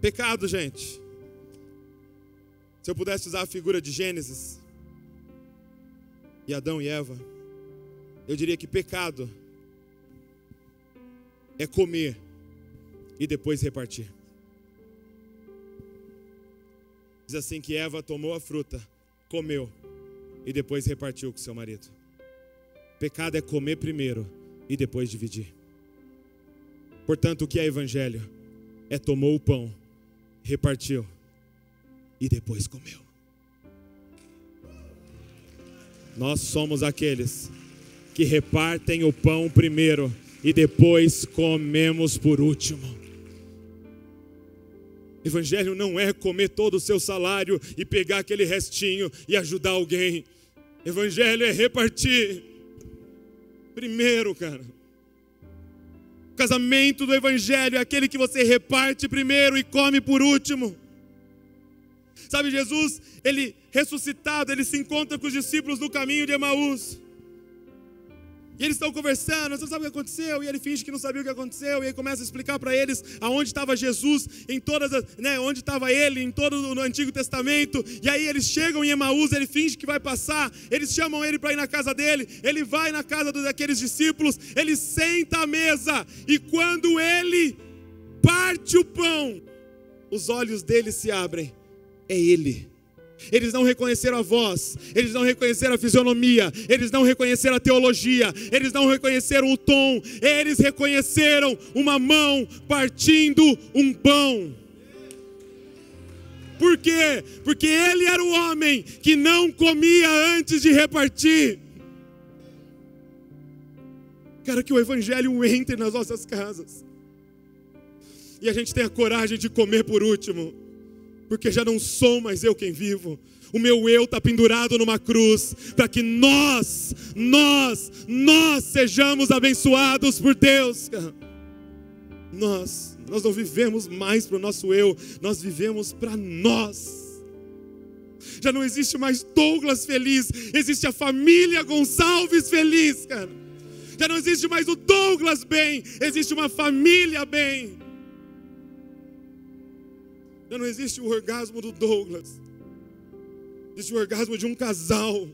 Pecado, gente, se eu pudesse usar a figura de Gênesis e Adão e Eva, eu diria que pecado é comer e depois repartir. Diz assim que Eva tomou a fruta, comeu e depois repartiu com seu marido. Pecado é comer primeiro e depois dividir. Portanto, o que é evangelho? É tomou o pão, repartiu e depois comeu. Nós somos aqueles que repartem o pão primeiro e depois comemos por último. Evangelho não é comer todo o seu salário e pegar aquele restinho e ajudar alguém. Evangelho é repartir. Primeiro, cara. O casamento do Evangelho é aquele que você reparte primeiro e come por último. Sabe, Jesus, ele ressuscitado, ele se encontra com os discípulos no caminho de Emaús. E eles estão conversando, você sabe o que aconteceu? E ele finge que não sabia o que aconteceu, e aí começa a explicar para eles aonde estava Jesus, em todas as, né, onde estava ele, em todo o Antigo Testamento. E aí eles chegam em Emaús, ele finge que vai passar, eles chamam ele para ir na casa dele, ele vai na casa daqueles discípulos, ele senta à mesa, e quando ele parte o pão, os olhos dele se abrem é Ele. Eles não reconheceram a voz, eles não reconheceram a fisionomia, eles não reconheceram a teologia, eles não reconheceram o tom, eles reconheceram uma mão partindo um pão. Por quê? Porque ele era o homem que não comia antes de repartir. Quero que o Evangelho entre nas nossas casas. E a gente tenha coragem de comer por último, porque já não sou mais eu quem vivo. O meu eu está pendurado numa cruz, para que nós, nós, nós sejamos abençoados por Deus. Nós, nós não vivemos mais para o nosso eu, nós vivemos para nós. Já não existe mais Douglas feliz, existe a família Gonçalves feliz, cara. Já não existe mais o Douglas bem, existe uma família bem. Já não existe o orgasmo do Douglas, existe o orgasmo de um casal,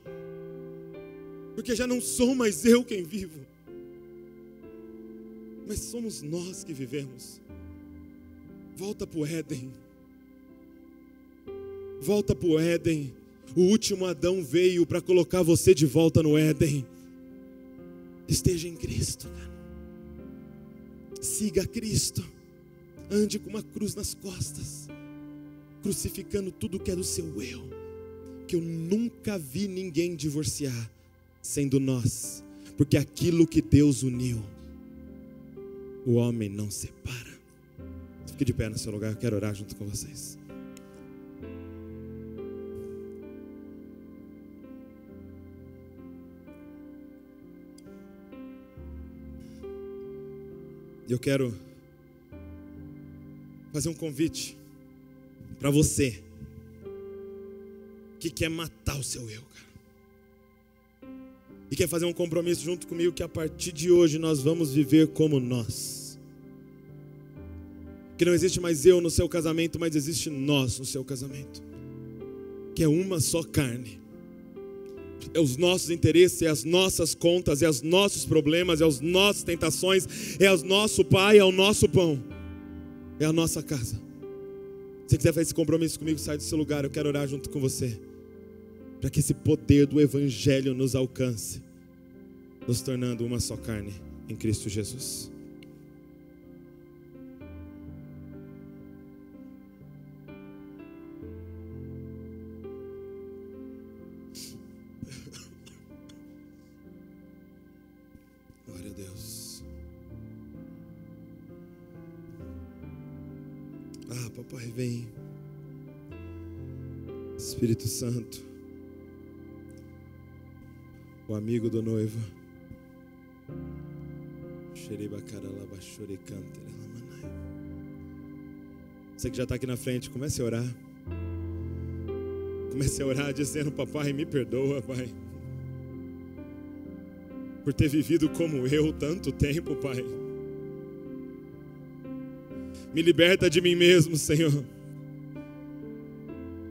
porque já não sou mais eu quem vivo, mas somos nós que vivemos. Volta para o Éden, volta para o Éden. O último Adão veio para colocar você de volta no Éden. Esteja em Cristo, cara. Siga Cristo. Ande com uma cruz nas costas, crucificando tudo que é do seu eu. Que eu nunca vi ninguém divorciar, sendo nós, porque aquilo que Deus uniu, o homem não separa. Fique de pé no seu lugar, eu quero orar junto com vocês. eu quero fazer um convite para você que quer matar o seu eu, cara. E quer fazer um compromisso junto comigo que a partir de hoje nós vamos viver como nós. Que não existe mais eu no seu casamento, mas existe nós no seu casamento. Que é uma só carne é os nossos interesses, é as nossas contas, é os nossos problemas, é as nossas tentações, é o nosso pai, é o nosso pão, é a nossa casa. Se você quiser fazer esse compromisso comigo, sai do seu lugar, eu quero orar junto com você, para que esse poder do Evangelho nos alcance, nos tornando uma só carne em Cristo Jesus. Santo, o amigo do noivo. Você que já está aqui na frente, comece a orar. Comece a orar dizendo: Papai, me perdoa, Pai, por ter vivido como eu tanto tempo, Pai. Me liberta de mim mesmo, Senhor.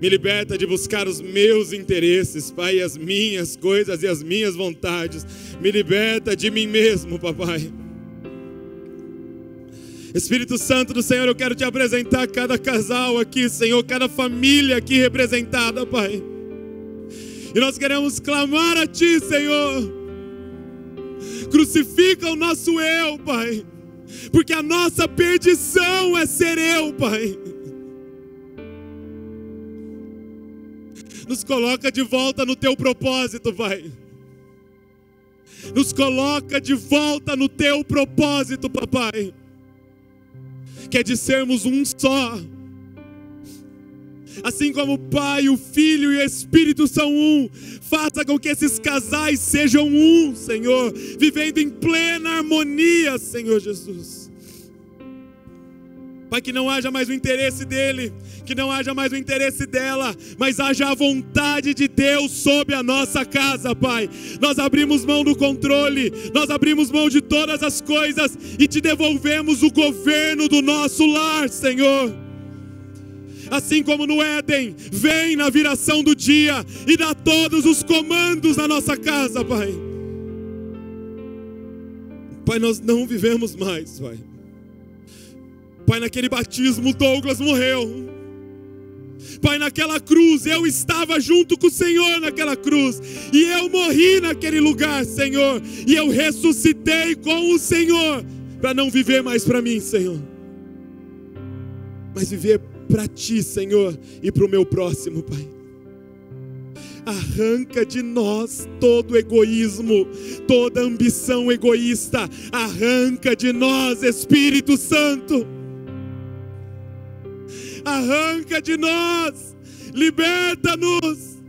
Me liberta de buscar os meus interesses, Pai, as minhas coisas e as minhas vontades. Me liberta de mim mesmo, Papai. Espírito Santo do Senhor, eu quero te apresentar cada casal aqui, Senhor, cada família aqui representada, Pai. E nós queremos clamar a Ti, Senhor. Crucifica o nosso eu, Pai porque a nossa perdição é ser eu, Pai. Nos coloca de volta no teu propósito, Pai. Nos coloca de volta no teu propósito, papai. Que é de sermos um só. Assim como o Pai, o Filho e o Espírito são um, faça com que esses casais sejam um, Senhor, vivendo em plena harmonia, Senhor Jesus. Pai, que não haja mais o interesse dele, que não haja mais o interesse dela, mas haja a vontade de Deus sobre a nossa casa, Pai. Nós abrimos mão do controle, nós abrimos mão de todas as coisas e te devolvemos o governo do nosso lar, Senhor assim como no Éden, vem na viração do dia e dá todos os comandos na nossa casa, Pai. Pai, nós não vivemos mais, Pai. Pai, naquele batismo, Douglas morreu. Pai, naquela cruz, eu estava junto com o Senhor naquela cruz, e eu morri naquele lugar, Senhor, e eu ressuscitei com o Senhor, para não viver mais para mim, Senhor, mas viver para ti, Senhor, e para o meu próximo, Pai. Arranca de nós todo egoísmo, toda ambição egoísta. Arranca de nós, Espírito Santo. Arranca de nós, liberta-nos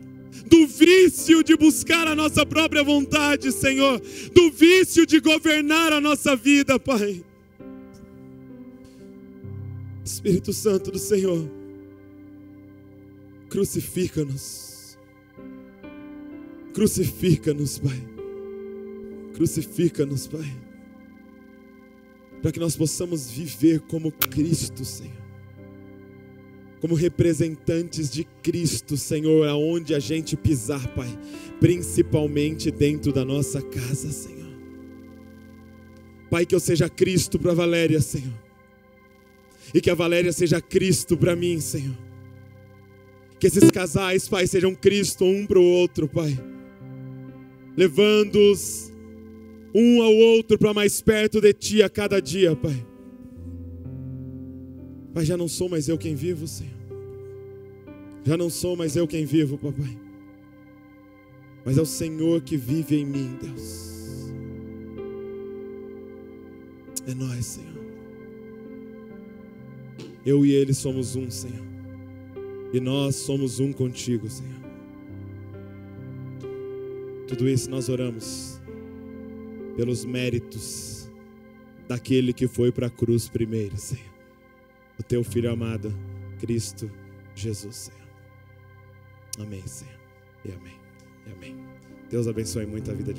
do vício de buscar a nossa própria vontade, Senhor, do vício de governar a nossa vida, Pai. Espírito Santo do Senhor, crucifica-nos, crucifica-nos, Pai, crucifica-nos, Pai, para que nós possamos viver como Cristo, Senhor como representantes de Cristo, Senhor, aonde a gente pisar, Pai, principalmente dentro da nossa casa, Senhor. Pai, que eu seja Cristo para Valéria, Senhor, e que a Valéria seja Cristo para mim, Senhor. Que esses casais, Pai, sejam Cristo um para o outro, Pai, levando-os um ao outro para mais perto de Ti a cada dia, Pai. Pai, já não sou mais eu quem vivo, Senhor. Já não sou mais eu quem vivo, papai. Mas é o Senhor que vive em mim, Deus. É nós, Senhor. Eu e Ele somos um, Senhor. E nós somos um contigo, Senhor. Tudo isso nós oramos pelos méritos daquele que foi para a cruz primeiro, Senhor o teu filho amado, Cristo Jesus, Senhor. Amém, Senhor. E amém. E amém. Deus abençoe muito a vida de vocês.